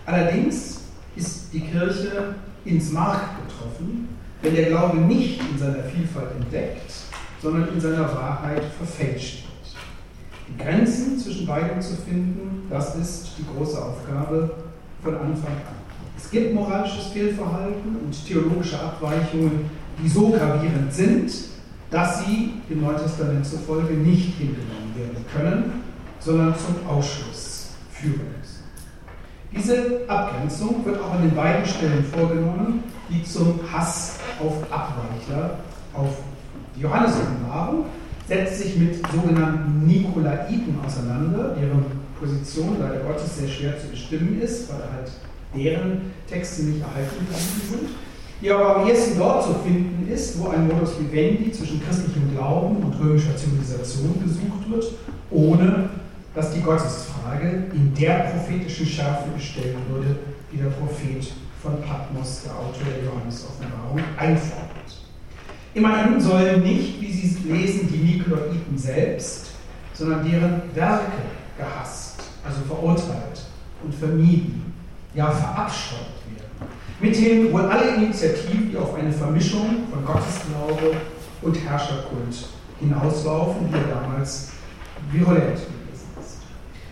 Speaker 2: Allerdings ist die Kirche ins Mark getroffen, wenn der Glaube nicht in seiner Vielfalt entdeckt, sondern in seiner Wahrheit verfälscht wird. Die Grenzen zwischen beiden zu finden, das ist die große Aufgabe von Anfang an. Es gibt moralisches Fehlverhalten und theologische Abweichungen, die so gravierend sind, dass sie dem Neuen Testament zufolge nicht hingenommen werden können, sondern zum Ausschluss führen müssen. Diese Abgrenzung wird auch an den beiden Stellen vorgenommen, die zum Hass auf Abweichler auf die Johannes-Offenbarung setzt sich mit sogenannten Nikolaiten auseinander, deren Position leider Gottes sehr schwer zu bestimmen ist, weil halt deren Texte nicht erhalten sind, die aber am ehesten dort zu finden ist, wo ein Modus vivendi zwischen christlichem Glauben und römischer Zivilisation gesucht wird, ohne dass die Gottesfrage in der prophetischen Schärfe gestellt würde, die der Prophet von Patmos, der Autor der Johannes-Offenbarung, einfordert. Immerhin sollen nicht, wie Sie lesen, die Nikolaiten selbst, sondern deren Werke gehasst, also verurteilt und vermieden, ja verabscheut werden. Mithin wohl alle Initiativen, die auf eine Vermischung von Gottesglaube und Herrscherkult hinauslaufen, die er damals virulent.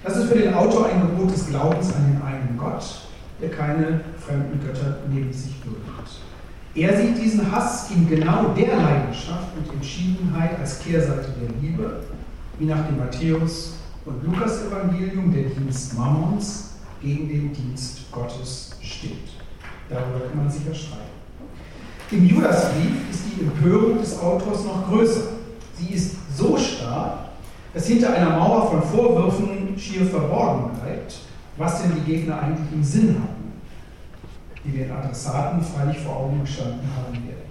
Speaker 2: Das ist für den Autor ein Gebot des Glaubens an den einen Gott, der keine fremden Götter neben sich duldet. Er sieht diesen Hass in genau der Leidenschaft und Entschiedenheit als Kehrseite der Liebe, wie nach dem Matthäus- und Lukas-Evangelium der Dienst Mammons gegen den Dienst Gottes steht. Darüber kann man sicher streiten. Im Judasbrief ist die Empörung des Autors noch größer. Sie ist so stark, dass hinter einer Mauer von Vorwürfen schier verborgen bleibt, was denn die Gegner eigentlich im Sinn hatten, die den Adressaten freilich vor Augen gestanden haben werden.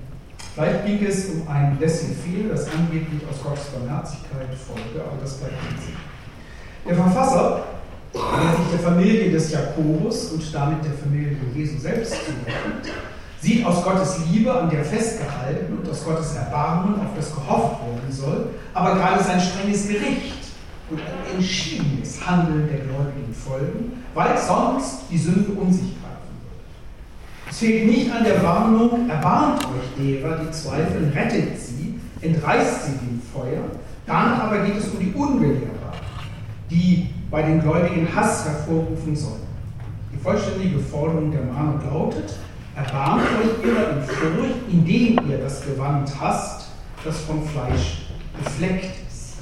Speaker 2: Vielleicht ging es um ein Laissez-faire, das angeblich aus Gottes Barmherzigkeit folge, aber das bleibt nicht. Der Verfasser der sich der Familie des Jakobus und damit der Familie Jesu selbst zuwendet, sieht aus Gottes Liebe, an der festgehalten und aus Gottes Erbarmen, auf das gehofft werden soll, aber gerade sein strenges Gericht und ein entschiedenes Handeln der Gläubigen folgen, weil sonst die Sünde um sich greifen würde. Es fehlt nicht an der Warnung, erbarmt euch derer, die zweifeln, rettet sie, entreißt sie dem Feuer. Danach aber geht es um die Unbelehrbaren, die bei den Gläubigen Hass hervorrufen soll. Die vollständige Forderung der Mahnung lautet, erbarmt euch ihrer in Furcht, indem ihr das Gewand hasst, das vom Fleisch befleckt ist.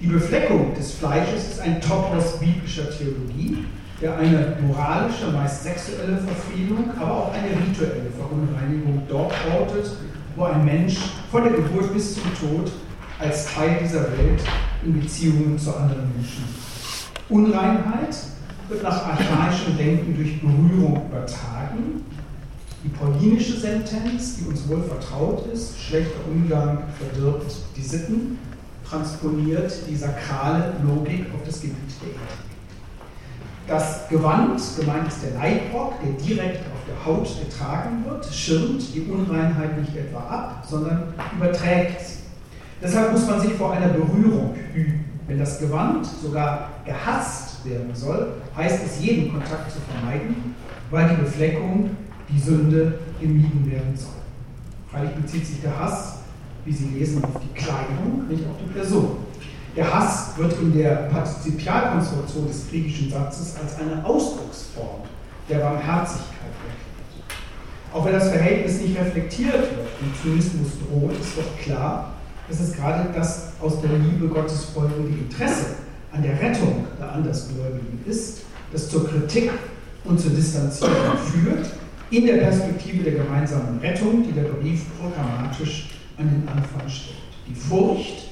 Speaker 2: Die Befleckung des Fleisches ist ein Topos biblischer Theologie, der eine moralische, meist sexuelle Verfehlung, aber auch eine rituelle Verunreinigung dort ortet, wo ein Mensch von der Geburt bis zum Tod als Teil dieser Welt in Beziehungen zu anderen Menschen Unreinheit wird nach archaischem Denken durch Berührung übertragen. Die paulinische Sentenz, die uns wohl vertraut ist, schlechter Umgang verdirbt die Sitten, transponiert die sakrale Logik auf das Gebiet der Ethik. Das Gewand, gemeint ist der Leibrock, der direkt auf der Haut getragen wird, schirmt die Unreinheit nicht etwa ab, sondern überträgt sie. Deshalb muss man sich vor einer Berührung üben. Wenn das Gewand sogar gehasst werden soll, heißt es, jeden Kontakt zu vermeiden, weil die Befleckung, die Sünde, gemieden werden soll. Freilich bezieht sich der Hass, wie Sie lesen, auf die Kleidung, nicht auf die Person. Der Hass wird in der Partizipialkonstruktion des griechischen Satzes als eine Ausdrucksform der Barmherzigkeit erklärt. Auch wenn das Verhältnis nicht reflektiert wird und Zynismus droht, ist doch klar, dass es gerade das aus der Liebe Gottes folgende Interesse an der Rettung der Andersgläubigen ist, das zur Kritik und zur Distanzierung führt, in der Perspektive der gemeinsamen Rettung, die der Brief programmatisch an den Anfang stellt. Die Furcht,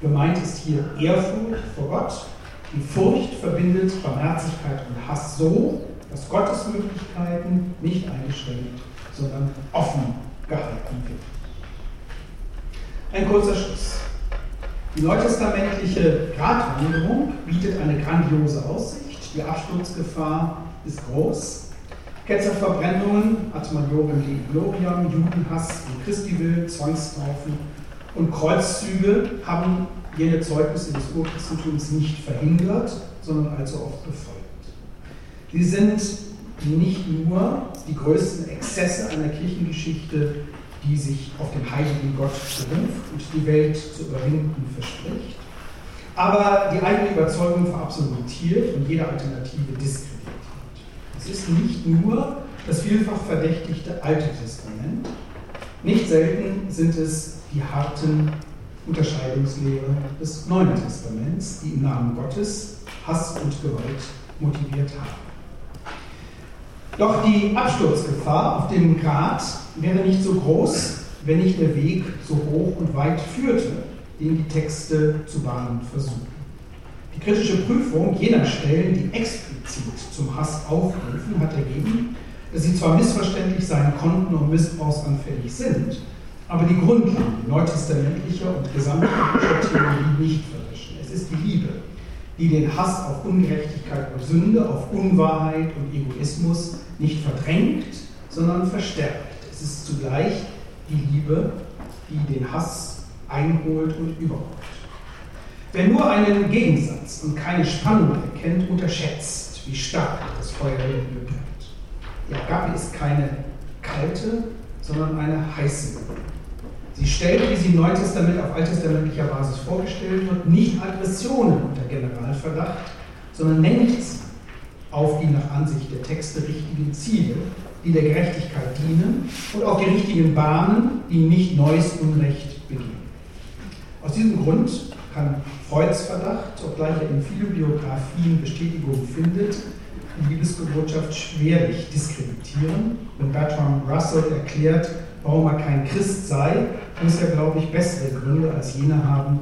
Speaker 2: gemeint ist hier Ehrfurcht vor Gott, die Furcht verbindet Barmherzigkeit und Hass so, dass Gottes Möglichkeiten nicht eingeschränkt, sondern offen gehalten werden. Ein kurzer Schluss. Die neutestamentliche Gratwanderung bietet eine grandiose Aussicht. Die Absturzgefahr ist groß. Ketzerverbrennungen, ad majorem Dei gloriam, Judenhass und Christi will, Zwangstaufen und Kreuzzüge haben jene Zeugnisse des Urchristentums nicht verhindert, sondern allzu oft befolgt. Sie sind nicht nur die größten Exzesse einer Kirchengeschichte, die sich auf den heiligen Gott beruft und die Welt zu überwinden verspricht, aber die eigene Überzeugung verabsolutiert und jede Alternative diskreditiert. Es ist nicht nur das vielfach verdächtigte Alte Testament, nicht selten sind es die harten Unterscheidungslehren des Neuen Testaments, die im Namen Gottes Hass und Gewalt motiviert haben. Doch die Absturzgefahr auf dem Grat wäre nicht so groß, wenn nicht der Weg so hoch und weit führte, den die Texte zu bahnen versuchen. Die kritische Prüfung jener Stellen, die explizit zum Hass aufrufen, hat ergeben, dass sie zwar missverständlich sein konnten und missbrauchsanfällig sind, aber die Grundlagen neutestamentlicher und gesamtkritischer Theologie nicht verwischen. Es ist die Liebe, die den Hass auf Ungerechtigkeit und Sünde, auf Unwahrheit und Egoismus nicht verdrängt, sondern verstärkt. Es ist zugleich die Liebe, die den Hass einholt und überholt. Wer nur einen Gegensatz und keine Spannung erkennt, unterschätzt, wie stark das Feuer in Liebe brennt. Die Agape ist keine kalte, sondern eine heiße. Sie stellt, wie sie im Neuen Testament auf alttestamentlicher Basis vorgestellt wird, nicht Aggressionen unter Generalverdacht, sondern nennt sie auf die nach Ansicht der Texte richtigen Ziele, die der Gerechtigkeit dienen und auf die richtigen Bahnen, die nicht neues Unrecht begehen. Aus diesem Grund kann Freuds Verdacht, obgleich er in vielen Biografien Bestätigung findet, die Liebesbotschaft schwerlich diskreditieren. Wenn Bertrand Russell erklärt, warum er kein Christ sei, muss er, glaube ich, bessere Gründe als jene haben,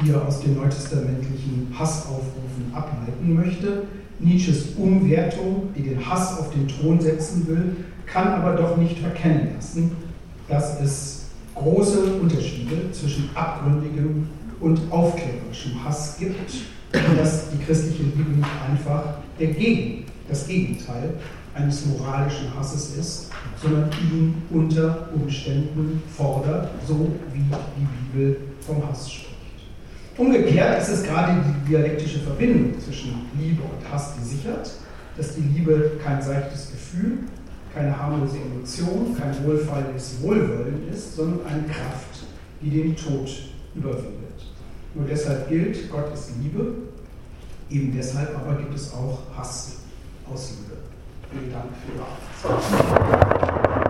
Speaker 2: die er aus den neutestamentlichen Hassaufrufen ableiten möchte. Nietzsches Umwertung, die den Hass auf den Thron setzen will, kann aber doch nicht verkennen lassen, dass es große Unterschiede zwischen abgründigem und aufklärerischem Hass gibt dass die christliche Liebe nicht einfach der Gegen, das Gegenteil eines moralischen Hasses ist, sondern ihn unter Umständen fordert, so wie die Bibel vom Hass spricht. Umgekehrt ist es gerade die dialektische Verbindung zwischen Liebe und Hass, die sichert, dass die Liebe kein seichtes Gefühl, keine harmlose Emotion, kein wohlfeiles Wohlwollen ist, sondern eine Kraft, die den Tod überwindet. Nur deshalb gilt, Gott ist Liebe, eben deshalb aber gibt es auch Hass aus Liebe. Vielen Dank für Ihre Aufmerksamkeit.